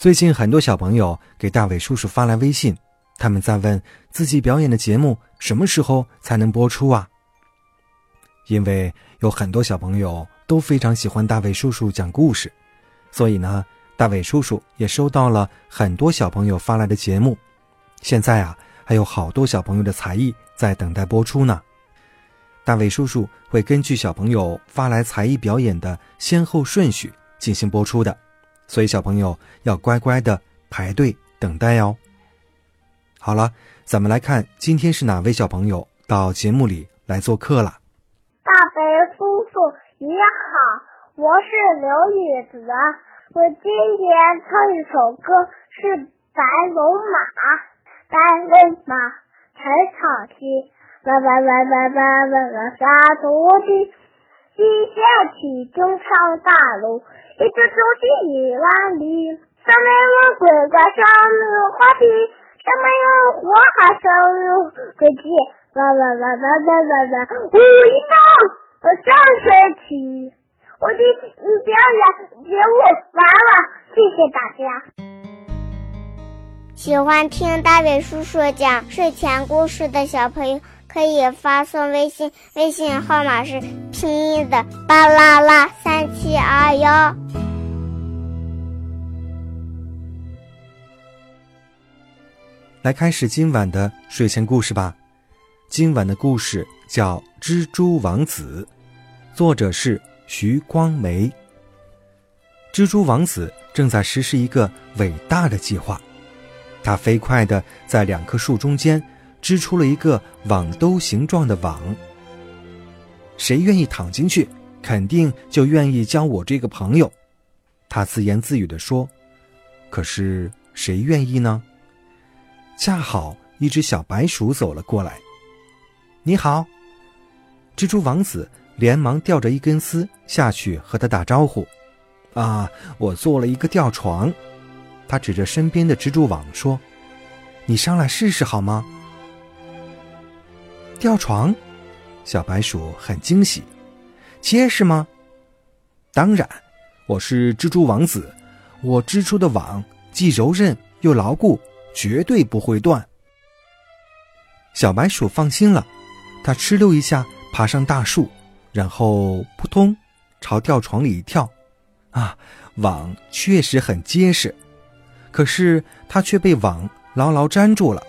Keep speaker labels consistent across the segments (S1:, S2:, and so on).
S1: 最近很多小朋友给大伟叔叔发来微信，他们在问自己表演的节目什么时候才能播出啊？因为有很多小朋友都非常喜欢大伟叔叔讲故事，所以呢，大伟叔叔也收到了很多小朋友发来的节目。现在啊，还有好多小朋友的才艺在等待播出呢。大伟叔叔会根据小朋友发来才艺表演的先后顺序进行播出的。所以小朋友要乖乖的排队等待哦。好了，咱们来看今天是哪位小朋友到节目里来做客了。
S2: 大飞叔叔你好，我是刘雨泽，我今天唱一首歌是《白龙马》，白龙马踩草地，哇哇哇哇哇哇哇撒土地，一下起就上大楼。一直走进一万里，上面有鬼怪，上面有花皮，上面有火海，上面有飞机，哇哇哇哇哇哇哇！五一到上学去，我的表演节目完了，谢谢大
S3: 家。喜欢听大伟叔叔讲睡前故事的小朋友，可以发送微信，微信号码是拼音的巴啦啦三七二幺。
S1: 来开始今晚的睡前故事吧。今晚的故事叫《蜘蛛王子》，作者是徐光梅。蜘蛛王子正在实施一个伟大的计划，他飞快的在两棵树中间织出了一个网兜形状的网。谁愿意躺进去，肯定就愿意交我这个朋友。他自言自语的说：“可是谁愿意呢？”恰好一只小白鼠走了过来。你好，蜘蛛王子连忙吊着一根丝下去和他打招呼。啊，我做了一个吊床。他指着身边的蜘蛛网说：“你上来试试好吗？”吊床，小白鼠很惊喜。结实吗？当然，我是蜘蛛王子，我织出的网既柔韧又牢固。绝对不会断。小白鼠放心了，它哧溜一下爬上大树，然后扑通朝吊床里一跳。啊，网确实很结实，可是它却被网牢牢粘住了。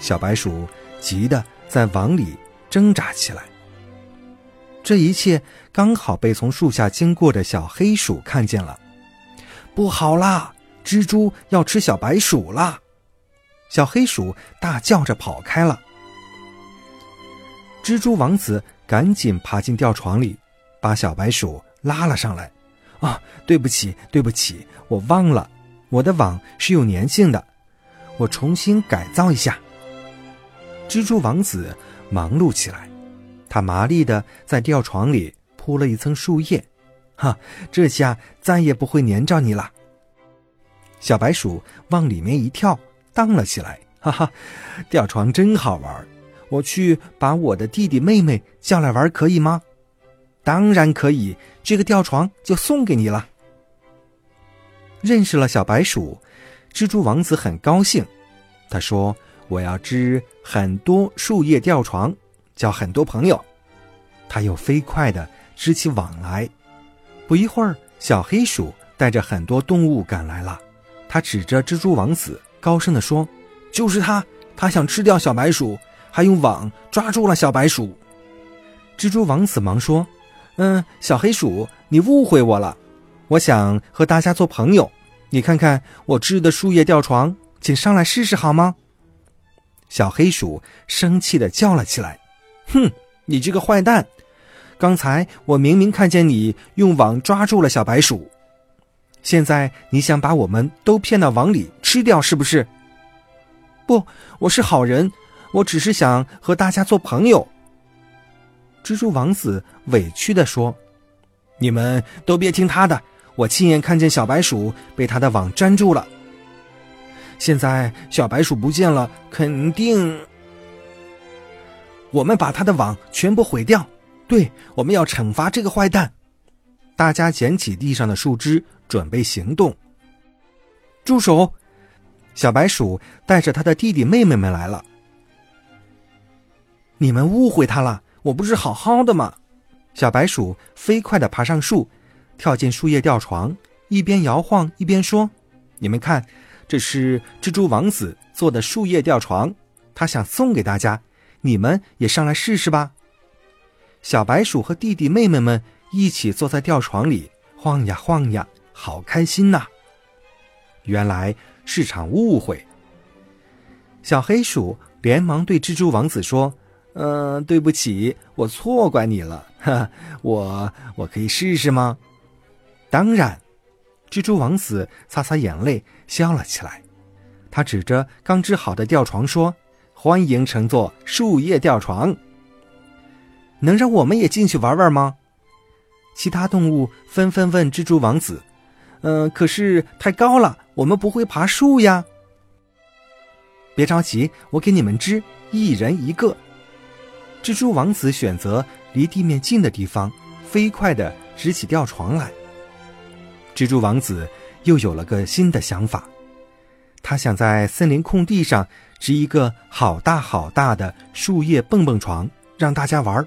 S1: 小白鼠急得在网里挣扎起来。这一切刚好被从树下经过的小黑鼠看见了。不好啦，蜘蛛要吃小白鼠啦！小黑鼠大叫着跑开了。蜘蛛王子赶紧爬进吊床里，把小白鼠拉了上来。啊，对不起，对不起，我忘了，我的网是有粘性的，我重新改造一下。蜘蛛王子忙碌起来，他麻利的在吊床里铺了一层树叶，哈，这下再也不会粘着你了。小白鼠往里面一跳。荡了起来，哈哈，吊床真好玩我去把我的弟弟妹妹叫来玩，可以吗？当然可以，这个吊床就送给你了。认识了小白鼠，蜘蛛王子很高兴。他说：“我要织很多树叶吊床，交很多朋友。”他又飞快的织起网来。不一会儿，小黑鼠带着很多动物赶来了。他指着蜘蛛王子。高声地说：“就是他，他想吃掉小白鼠，还用网抓住了小白鼠。”蜘蛛王子忙说：“嗯，小黑鼠，你误会我了。我想和大家做朋友。你看看我织的树叶吊床，请上来试试好吗？”小黑鼠生气地叫了起来：“哼，你这个坏蛋！刚才我明明看见你用网抓住了小白鼠，现在你想把我们都骗到网里？”吃掉，是不是？不，我是好人，我只是想和大家做朋友。蜘蛛王子委屈地说：“你们都别听他的，我亲眼看见小白鼠被他的网粘住了。现在小白鼠不见了，肯定……我们把他的网全部毁掉。对，我们要惩罚这个坏蛋。”大家捡起地上的树枝，准备行动。住手！小白鼠带着他的弟弟妹妹们来了。你们误会他了，我不是好好的吗？小白鼠飞快的爬上树，跳进树叶吊床，一边摇晃一边说：“你们看，这是蜘蛛王子做的树叶吊床，他想送给大家，你们也上来试试吧。”小白鼠和弟弟妹妹们。一起坐在吊床里晃呀晃呀，好开心呐！原来是场误会。小黑鼠连忙对蜘蛛王子说：“嗯，对不起，我错怪你了。哈，我我可以试试吗？”当然。蜘蛛王子擦擦眼泪，笑了起来。他指着刚织好的吊床说：“欢迎乘坐树叶吊床。能让我们也进去玩玩吗？”其他动物纷纷问蜘蛛王子：“嗯，可是太高了，我们不会爬树呀。”别着急，我给你们织，一人一个。蜘蛛王子选择离地面近的地方，飞快地织起吊床来。蜘蛛王子又有了个新的想法，他想在森林空地上织一个好大好大的树叶蹦蹦床，让大家玩。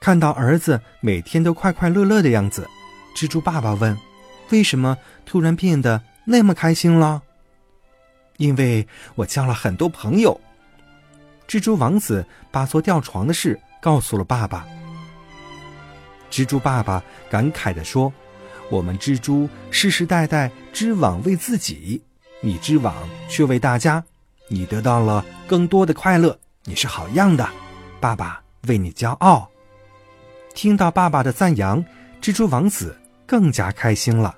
S1: 看到儿子每天都快快乐乐的样子，蜘蛛爸爸问：“为什么突然变得那么开心了？”“因为我交了很多朋友。”蜘蛛王子把做吊床的事告诉了爸爸。蜘蛛爸爸感慨地说：“我们蜘蛛世世代代织网为自己，你织网却为大家，你得到了更多的快乐，你是好样的，爸爸为你骄傲。”听到爸爸的赞扬，蜘蛛王子更加开心了。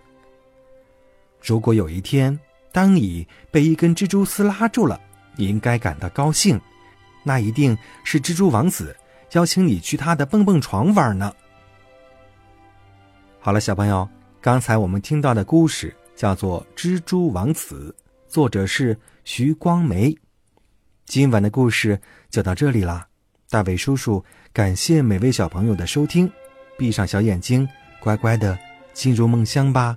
S1: 如果有一天，当你被一根蜘蛛丝拉住了，你应该感到高兴，那一定是蜘蛛王子邀请你去他的蹦蹦床玩呢。好了，小朋友，刚才我们听到的故事叫做《蜘蛛王子》，作者是徐光梅。今晚的故事就到这里啦。大伟叔叔，感谢每位小朋友的收听，闭上小眼睛，乖乖的进入梦乡吧。